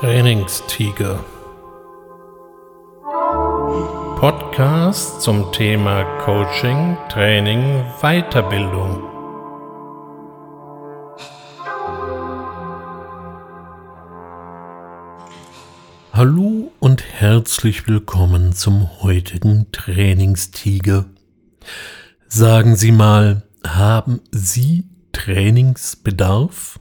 Trainingstiger. Podcast zum Thema Coaching, Training, Weiterbildung. Hallo und herzlich willkommen zum heutigen Trainingstiger. Sagen Sie mal, haben Sie Trainingsbedarf?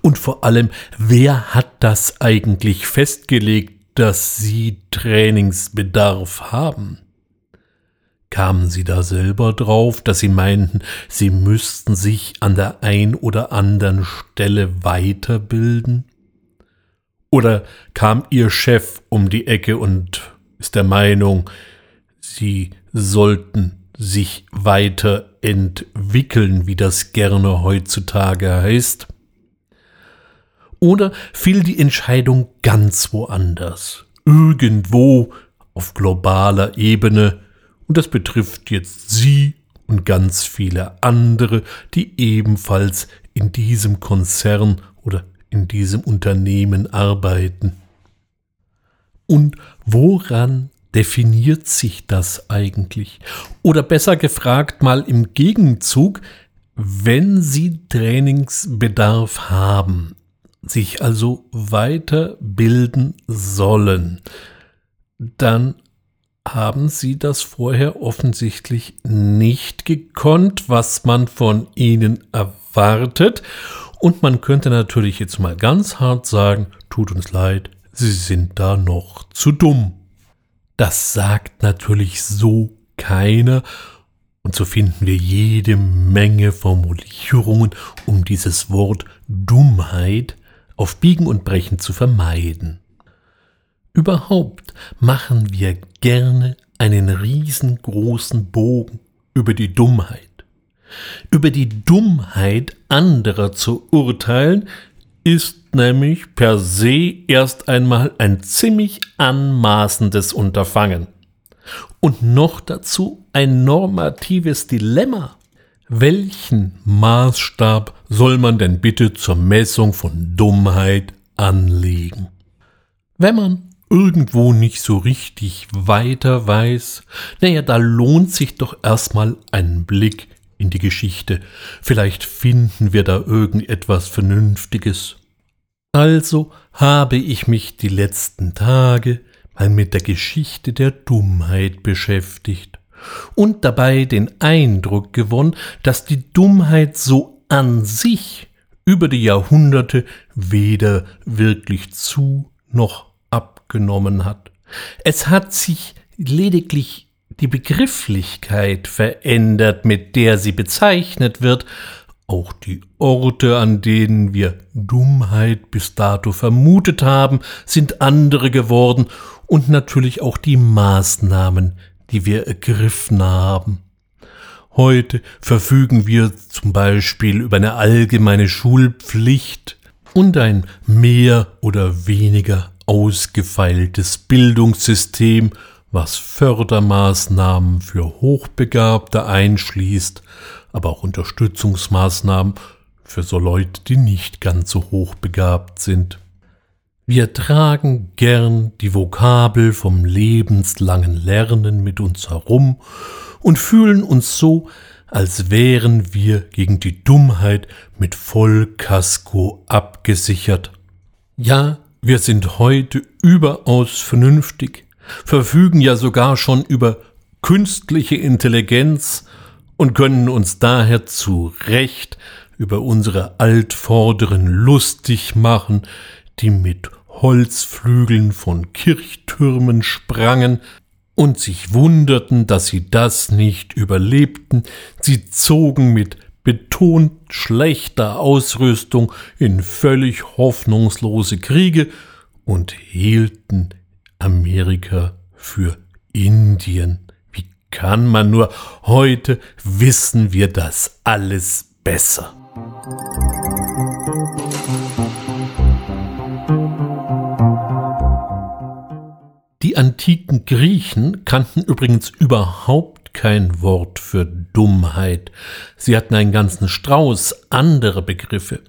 Und vor allem, wer hat das eigentlich festgelegt, dass Sie Trainingsbedarf haben? Kamen Sie da selber drauf, dass Sie meinten, Sie müssten sich an der ein oder anderen Stelle weiterbilden? Oder kam Ihr Chef um die Ecke und ist der Meinung, Sie sollten sich weiterentwickeln, wie das gerne heutzutage heißt? Oder fiel die Entscheidung ganz woanders, irgendwo auf globaler Ebene, und das betrifft jetzt Sie und ganz viele andere, die ebenfalls in diesem Konzern oder in diesem Unternehmen arbeiten. Und woran definiert sich das eigentlich? Oder besser gefragt mal im Gegenzug, wenn Sie Trainingsbedarf haben, sich also weiterbilden sollen, dann haben sie das vorher offensichtlich nicht gekonnt, was man von ihnen erwartet. Und man könnte natürlich jetzt mal ganz hart sagen, tut uns leid, sie sind da noch zu dumm. Das sagt natürlich so keiner. Und so finden wir jede Menge Formulierungen, um dieses Wort Dummheit auf Biegen und Brechen zu vermeiden. Überhaupt machen wir gerne einen riesengroßen Bogen über die Dummheit. Über die Dummheit anderer zu urteilen, ist nämlich per se erst einmal ein ziemlich anmaßendes Unterfangen. Und noch dazu ein normatives Dilemma. Welchen Maßstab soll man denn bitte zur Messung von Dummheit anlegen? Wenn man irgendwo nicht so richtig weiter weiß, naja, da lohnt sich doch erstmal ein Blick in die Geschichte. Vielleicht finden wir da irgendetwas Vernünftiges. Also habe ich mich die letzten Tage mal mit der Geschichte der Dummheit beschäftigt und dabei den Eindruck gewonnen, dass die Dummheit so an sich über die Jahrhunderte weder wirklich zu noch abgenommen hat. Es hat sich lediglich die Begrifflichkeit verändert, mit der sie bezeichnet wird, auch die Orte, an denen wir Dummheit bis dato vermutet haben, sind andere geworden und natürlich auch die Maßnahmen, die wir ergriffen haben. Heute verfügen wir zum Beispiel über eine allgemeine Schulpflicht und ein mehr oder weniger ausgefeiltes Bildungssystem, was Fördermaßnahmen für Hochbegabte einschließt, aber auch Unterstützungsmaßnahmen für so Leute, die nicht ganz so hochbegabt sind. Wir tragen gern die Vokabel vom lebenslangen Lernen mit uns herum und fühlen uns so, als wären wir gegen die Dummheit mit Vollkasko abgesichert. Ja, wir sind heute überaus vernünftig, verfügen ja sogar schon über künstliche Intelligenz und können uns daher zu Recht über unsere Altvorderen lustig machen, die mit Holzflügeln von Kirchtürmen sprangen und sich wunderten, dass sie das nicht überlebten. Sie zogen mit betont schlechter Ausrüstung in völlig hoffnungslose Kriege und hielten Amerika für Indien. Wie kann man nur heute wissen wir das alles besser? Die antiken Griechen kannten übrigens überhaupt kein Wort für Dummheit. Sie hatten einen ganzen Strauß anderer Begriffe.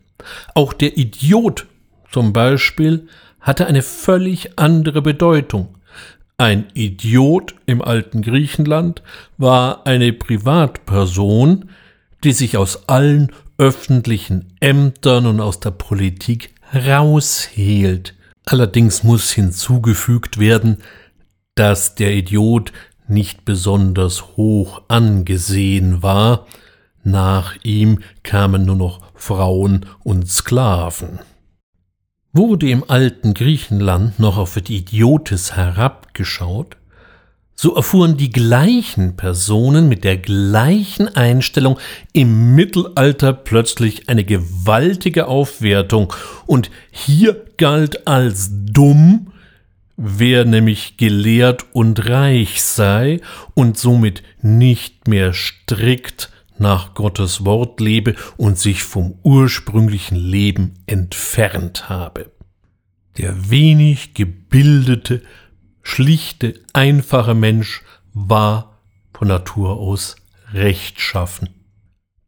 Auch der Idiot zum Beispiel hatte eine völlig andere Bedeutung. Ein Idiot im alten Griechenland war eine Privatperson, die sich aus allen öffentlichen Ämtern und aus der Politik raushielt. Allerdings muss hinzugefügt werden, dass der Idiot nicht besonders hoch angesehen war, nach ihm kamen nur noch Frauen und Sklaven. Wurde im alten Griechenland noch auf Idiotes herabgeschaut, so erfuhren die gleichen Personen mit der gleichen Einstellung im Mittelalter plötzlich eine gewaltige Aufwertung, und hier galt als dumm, wer nämlich gelehrt und reich sei und somit nicht mehr strikt nach Gottes Wort lebe und sich vom ursprünglichen Leben entfernt habe. Der wenig gebildete, schlichte, einfache Mensch war von Natur aus rechtschaffen.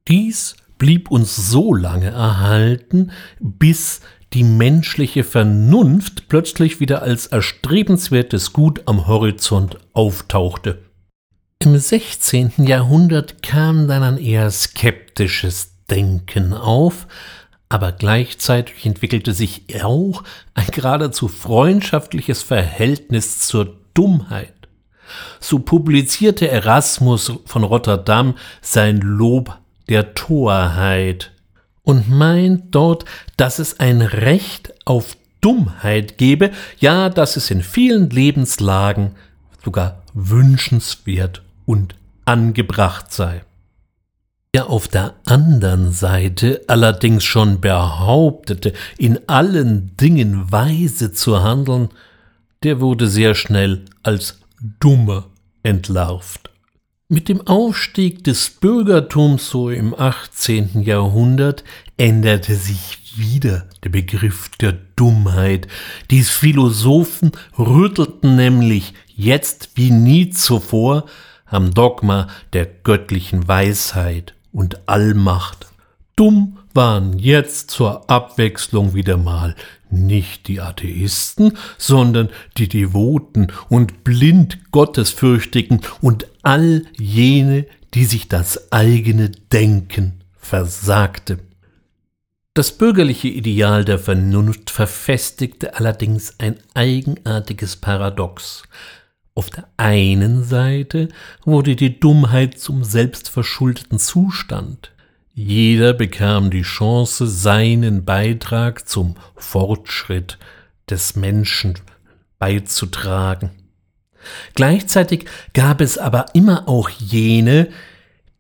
Dies blieb uns so lange erhalten, bis die menschliche Vernunft plötzlich wieder als erstrebenswertes Gut am Horizont auftauchte. Im 16. Jahrhundert kam dann ein eher skeptisches Denken auf, aber gleichzeitig entwickelte sich auch ein geradezu freundschaftliches Verhältnis zur Dummheit. So publizierte Erasmus von Rotterdam sein Lob der Torheit und meint dort, dass es ein Recht auf Dummheit gebe, ja, dass es in vielen Lebenslagen sogar wünschenswert und angebracht sei. Wer auf der anderen Seite allerdings schon behauptete, in allen Dingen weise zu handeln, der wurde sehr schnell als dummer entlarvt. Mit dem Aufstieg des Bürgertums so im 18. Jahrhundert änderte sich wieder der Begriff der Dummheit. Die Philosophen rüttelten nämlich jetzt wie nie zuvor am Dogma der göttlichen Weisheit und Allmacht. Dumm waren jetzt zur Abwechslung wieder mal nicht die Atheisten, sondern die Devoten und blind Gottesfürchtigen und all jene, die sich das eigene Denken versagte. Das bürgerliche Ideal der Vernunft verfestigte allerdings ein eigenartiges Paradox. Auf der einen Seite wurde die Dummheit zum selbstverschuldeten Zustand. Jeder bekam die Chance, seinen Beitrag zum Fortschritt des Menschen beizutragen. Gleichzeitig gab es aber immer auch jene,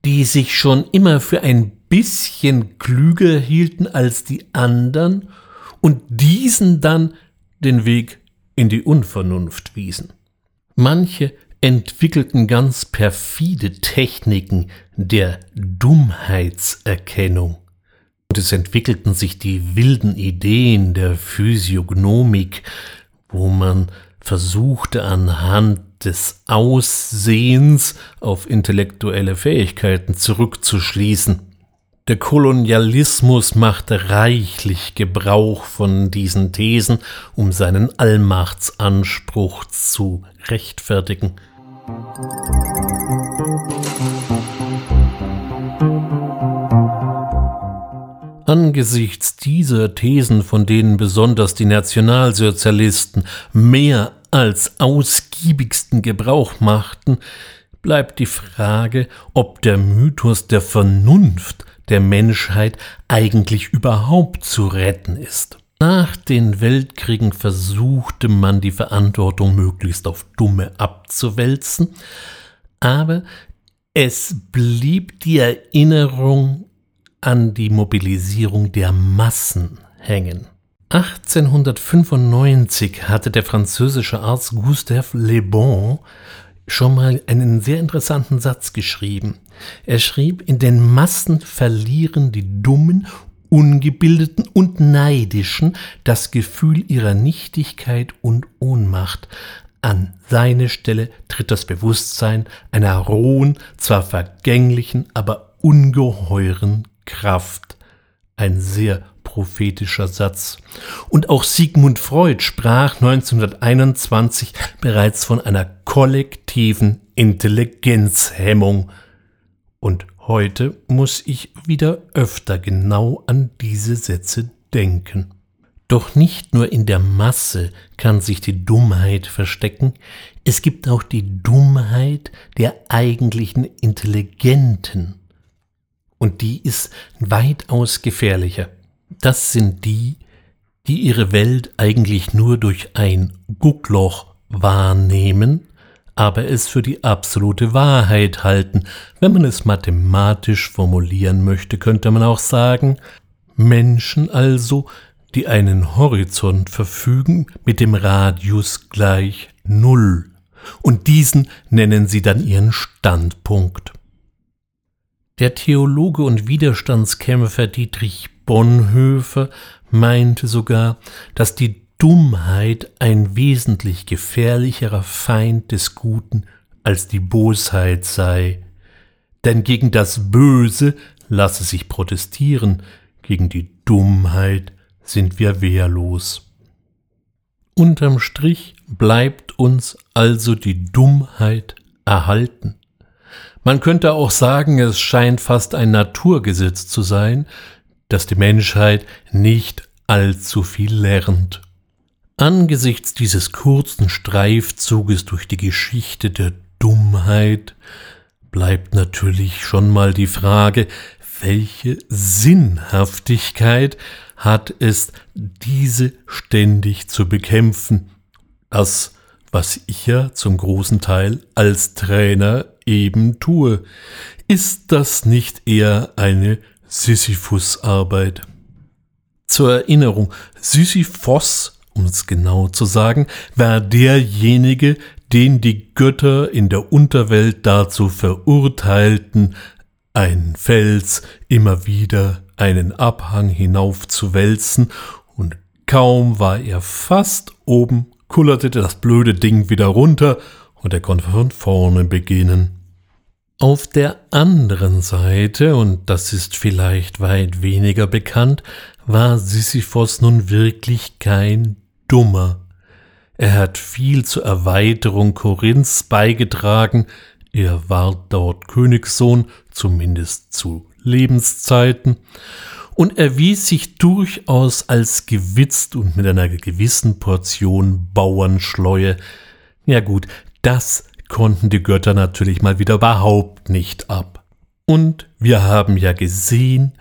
die sich schon immer für ein bisschen klüger hielten als die anderen und diesen dann den Weg in die Unvernunft wiesen. Manche entwickelten ganz perfide Techniken der Dummheitserkennung. Und es entwickelten sich die wilden Ideen der Physiognomik, wo man versuchte anhand des Aussehens auf intellektuelle Fähigkeiten zurückzuschließen. Der Kolonialismus machte reichlich Gebrauch von diesen Thesen, um seinen Allmachtsanspruch zu rechtfertigen. Angesichts dieser Thesen, von denen besonders die Nationalsozialisten mehr als ausgiebigsten Gebrauch machten, bleibt die Frage, ob der Mythos der Vernunft der Menschheit eigentlich überhaupt zu retten ist. Nach den Weltkriegen versuchte man die Verantwortung möglichst auf Dumme abzuwälzen, aber es blieb die Erinnerung an die Mobilisierung der Massen hängen. 1895 hatte der französische Arzt Gustave Le Bon schon mal einen sehr interessanten Satz geschrieben. Er schrieb, in den Massen verlieren die Dummen, Ungebildeten und Neidischen das Gefühl ihrer Nichtigkeit und Ohnmacht. An seine Stelle tritt das Bewusstsein einer rohen, zwar vergänglichen, aber ungeheuren Kraft. Ein sehr prophetischer Satz. Und auch Sigmund Freud sprach 1921 bereits von einer kollektiven Intelligenzhemmung. Und heute muss ich wieder öfter genau an diese Sätze denken. Doch nicht nur in der Masse kann sich die Dummheit verstecken, es gibt auch die Dummheit der eigentlichen Intelligenten. Und die ist weitaus gefährlicher. Das sind die, die ihre Welt eigentlich nur durch ein Guckloch wahrnehmen, aber es für die absolute Wahrheit halten. Wenn man es mathematisch formulieren möchte, könnte man auch sagen, Menschen also, die einen Horizont verfügen mit dem Radius gleich Null. Und diesen nennen sie dann ihren Standpunkt. Der Theologe und Widerstandskämpfer Dietrich Bonhoeffer meinte sogar, dass die Dummheit ein wesentlich gefährlicherer Feind des Guten als die Bosheit sei. Denn gegen das Böse lasse sich protestieren, gegen die Dummheit sind wir wehrlos. Unterm Strich bleibt uns also die Dummheit erhalten. Man könnte auch sagen, es scheint fast ein Naturgesetz zu sein, dass die Menschheit nicht allzu viel lernt. Angesichts dieses kurzen Streifzuges durch die Geschichte der Dummheit bleibt natürlich schon mal die Frage, welche Sinnhaftigkeit hat es, diese ständig zu bekämpfen? Das, was ich ja zum großen Teil als Trainer eben tue. Ist das nicht eher eine Sisyphus-Arbeit? Zur Erinnerung, Sisyphos, um es genau zu sagen, war derjenige, den die Götter in der Unterwelt dazu verurteilten, einen Fels immer wieder einen Abhang hinauf zu wälzen, und kaum war er fast oben, kullerte das blöde Ding wieder runter, und er konnte von vorne beginnen. Auf der anderen Seite, und das ist vielleicht weit weniger bekannt, war Sisyphos nun wirklich kein Dummer. Er hat viel zur Erweiterung Korinths beigetragen, er war dort Königssohn, zumindest zu Lebenszeiten, und erwies sich durchaus als gewitzt und mit einer gewissen Portion Bauernschleue. Ja gut, das konnten die Götter natürlich mal wieder überhaupt nicht ab. Und wir haben ja gesehen,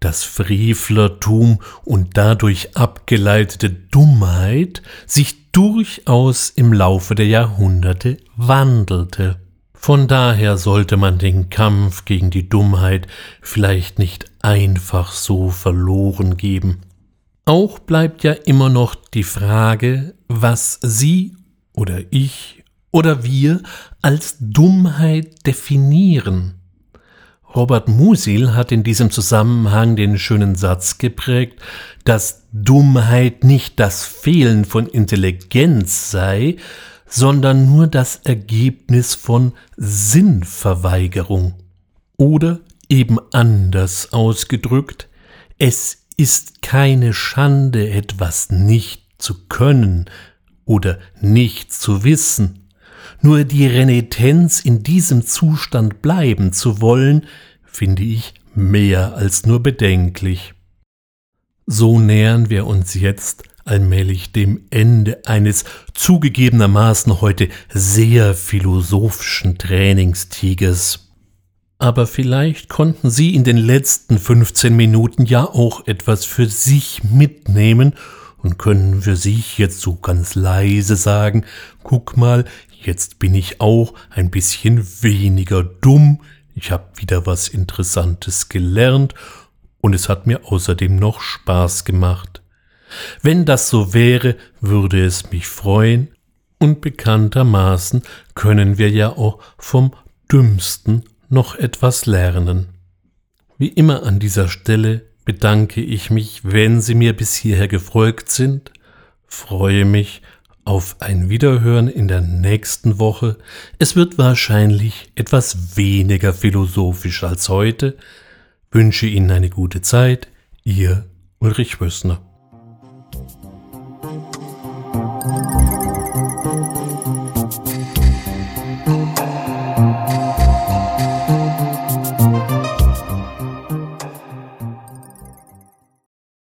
dass Frevlertum und dadurch abgeleitete Dummheit sich durchaus im Laufe der Jahrhunderte wandelte. Von daher sollte man den Kampf gegen die Dummheit vielleicht nicht einfach so verloren geben. Auch bleibt ja immer noch die Frage, was Sie oder ich oder wir als Dummheit definieren. Robert Musil hat in diesem Zusammenhang den schönen Satz geprägt, dass Dummheit nicht das Fehlen von Intelligenz sei, sondern nur das Ergebnis von Sinnverweigerung. Oder eben anders ausgedrückt, es ist keine Schande, etwas nicht zu können oder nicht zu wissen. Nur die Renitenz in diesem Zustand bleiben zu wollen, finde ich mehr als nur bedenklich. So nähern wir uns jetzt allmählich dem Ende eines zugegebenermaßen heute sehr philosophischen Trainingstigers. Aber vielleicht konnten Sie in den letzten 15 Minuten ja auch etwas für sich mitnehmen und können für sich jetzt so ganz leise sagen, guck mal, jetzt bin ich auch ein bisschen weniger dumm, ich habe wieder was Interessantes gelernt und es hat mir außerdem noch Spaß gemacht. Wenn das so wäre, würde es mich freuen, und bekanntermaßen können wir ja auch vom Dümmsten noch etwas lernen. Wie immer an dieser Stelle bedanke ich mich, wenn Sie mir bis hierher gefolgt sind, freue mich auf ein Wiederhören in der nächsten Woche. Es wird wahrscheinlich etwas weniger philosophisch als heute. Wünsche Ihnen eine gute Zeit. Ihr Ulrich Wössner.